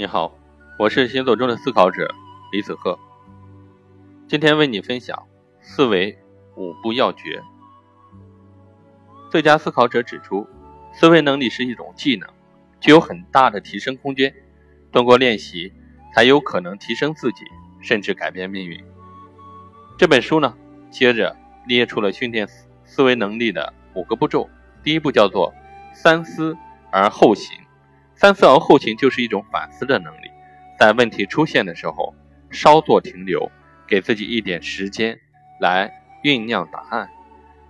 你好，我是行走中的思考者李子鹤。今天为你分享思维五步要诀。最佳思考者指出，思维能力是一种技能，具有很大的提升空间。通过练习，才有可能提升自己，甚至改变命运。这本书呢，接着列出了训练思维能力的五个步骤。第一步叫做三思而后行。三思而后行就是一种反思的能力，在问题出现的时候稍作停留，给自己一点时间来酝酿答案。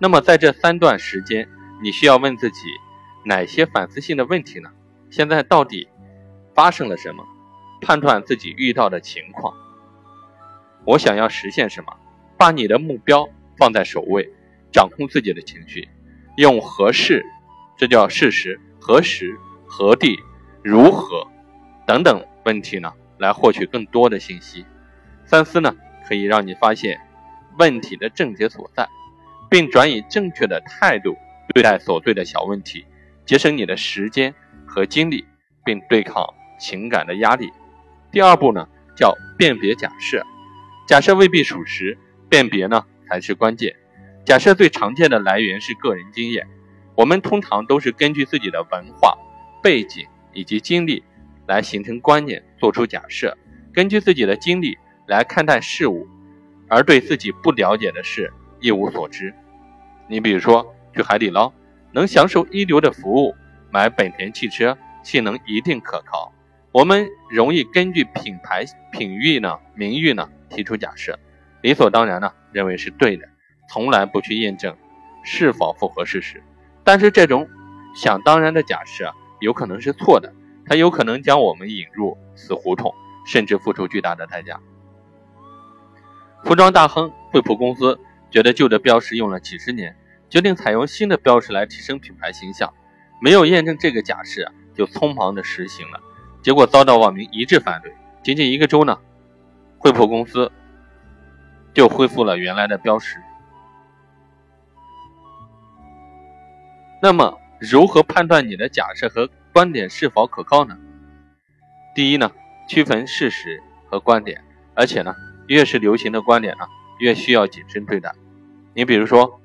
那么在这三段时间，你需要问自己哪些反思性的问题呢？现在到底发生了什么？判断自己遇到的情况。我想要实现什么？把你的目标放在首位，掌控自己的情绪，用合适，这叫事实，何时何地。如何等等问题呢？来获取更多的信息。三思呢，可以让你发现问题的症结所在，并转以正确的态度对待琐碎的小问题，节省你的时间和精力，并对抗情感的压力。第二步呢，叫辨别假设。假设未必属实，辨别呢才是关键。假设最常见的来源是个人经验，我们通常都是根据自己的文化背景。以及经历来形成观念，做出假设，根据自己的经历来看待事物，而对自己不了解的事一无所知。你比如说，去海底捞能享受一流的服务，买本田汽车性能一定可靠。我们容易根据品牌品誉呢、名誉呢提出假设，理所当然呢认为是对的，从来不去验证是否符合事实。但是这种想当然的假设。有可能是错的，它有可能将我们引入死胡同，甚至付出巨大的代价。服装大亨惠普公司觉得旧的标识用了几十年，决定采用新的标识来提升品牌形象，没有验证这个假设就匆忙的实行了，结果遭到网民一致反对。仅仅一个周呢，惠普公司就恢复了原来的标识。那么。如何判断你的假设和观点是否可靠呢？第一呢，区分事实和观点，而且呢，越是流行的观点呢，越需要谨慎对待。你比如说，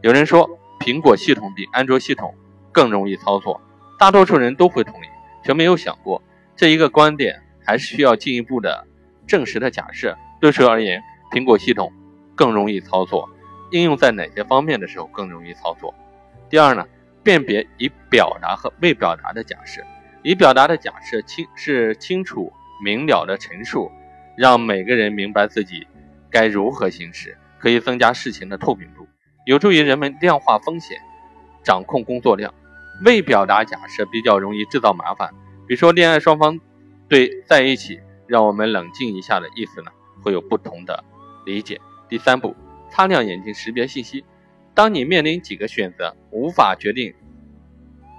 有人说苹果系统比安卓系统更容易操作，大多数人都会同意，却没有想过这一个观点还是需要进一步的证实的假设。对谁而言，苹果系统更容易操作？应用在哪些方面的时候更容易操作？第二呢？辨别已表达和未表达的假设，已表达的假设清是清楚明了的陈述，让每个人明白自己该如何行事，可以增加事情的透明度，有助于人们量化风险，掌控工作量。未表达假设比较容易制造麻烦，比如说恋爱双方对在一起，让我们冷静一下的意思呢，会有不同的理解。第三步，擦亮眼睛识别信息。当你面临几个选择无法决定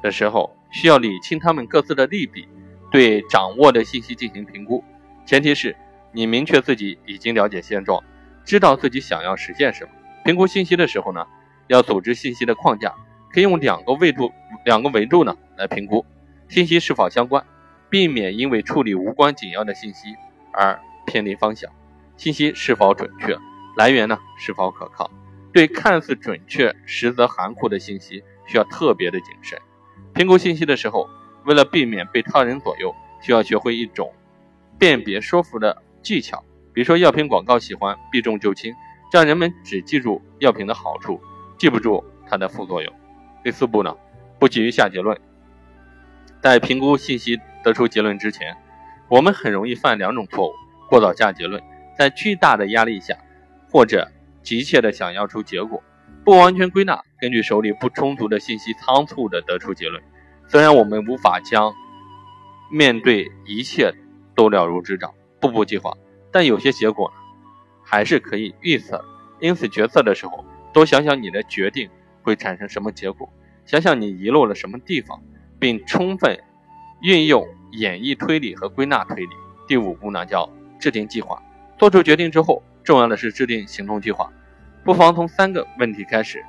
的时候，需要理清他们各自的利弊，对掌握的信息进行评估。前提是你明确自己已经了解现状，知道自己想要实现什么。评估信息的时候呢，要组织信息的框架，可以用两个维度、两个维度呢来评估信息是否相关，避免因为处理无关紧要的信息而偏离方向。信息是否准确，来源呢是否可靠。对看似准确实则含糊的信息，需要特别的谨慎。评估信息的时候，为了避免被他人左右，需要学会一种辨别说服的技巧。比如说，药品广告喜欢避重就轻，让人们只记住药品的好处，记不住它的副作用。第四步呢，不急于下结论。在评估信息得出结论之前，我们很容易犯两种错误：过早下结论，在巨大的压力下，或者。急切的想要出结果，不完全归纳，根据手里不充足的信息，仓促的得出结论。虽然我们无法将面对一切都了如指掌，步步计划，但有些结果呢，还是可以预测。因此，决策的时候，多想想你的决定会产生什么结果，想想你遗漏了什么地方，并充分运用演绎推理和归纳推理。第五步呢，叫制定计划。做出决定之后。重要的是制定行动计划，不妨从三个问题开始：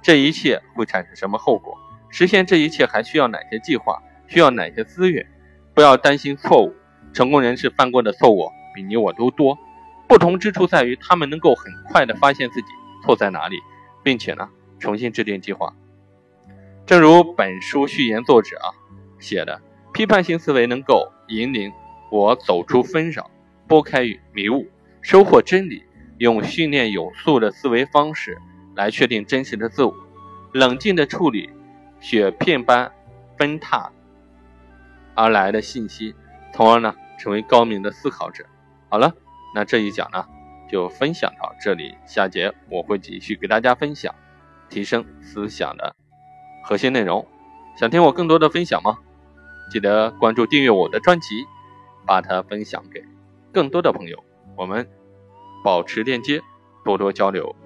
这一切会产生什么后果？实现这一切还需要哪些计划？需要哪些资源？不要担心错误，成功人士犯过的错误比你我都多，不同之处在于他们能够很快地发现自己错在哪里，并且呢重新制定计划。正如本书序言作者啊写的，批判性思维能够引领我走出纷扰，拨开迷雾，收获真理。用训练有素的思维方式来确定真实的自我，冷静地处理雪片般纷沓而来的信息，从而呢成为高明的思考者。好了，那这一讲呢就分享到这里，下节我会继续给大家分享提升思想的核心内容。想听我更多的分享吗？记得关注订阅我的专辑，把它分享给更多的朋友。我们。保持链接，多多交流。